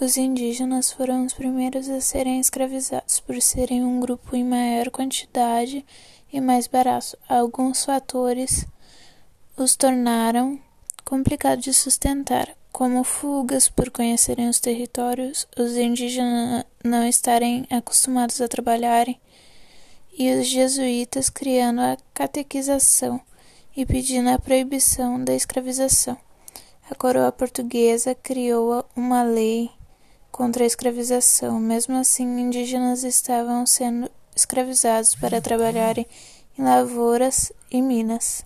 Os indígenas foram os primeiros a serem escravizados, por serem um grupo em maior quantidade e mais barato. Alguns fatores os tornaram complicado de sustentar, como fugas por conhecerem os territórios, os indígenas não estarem acostumados a trabalharem, e os jesuítas criando a catequização e pedindo a proibição da escravização. A coroa portuguesa criou uma lei contra a escravização. Mesmo assim, indígenas estavam sendo escravizados para trabalharem em lavouras e minas.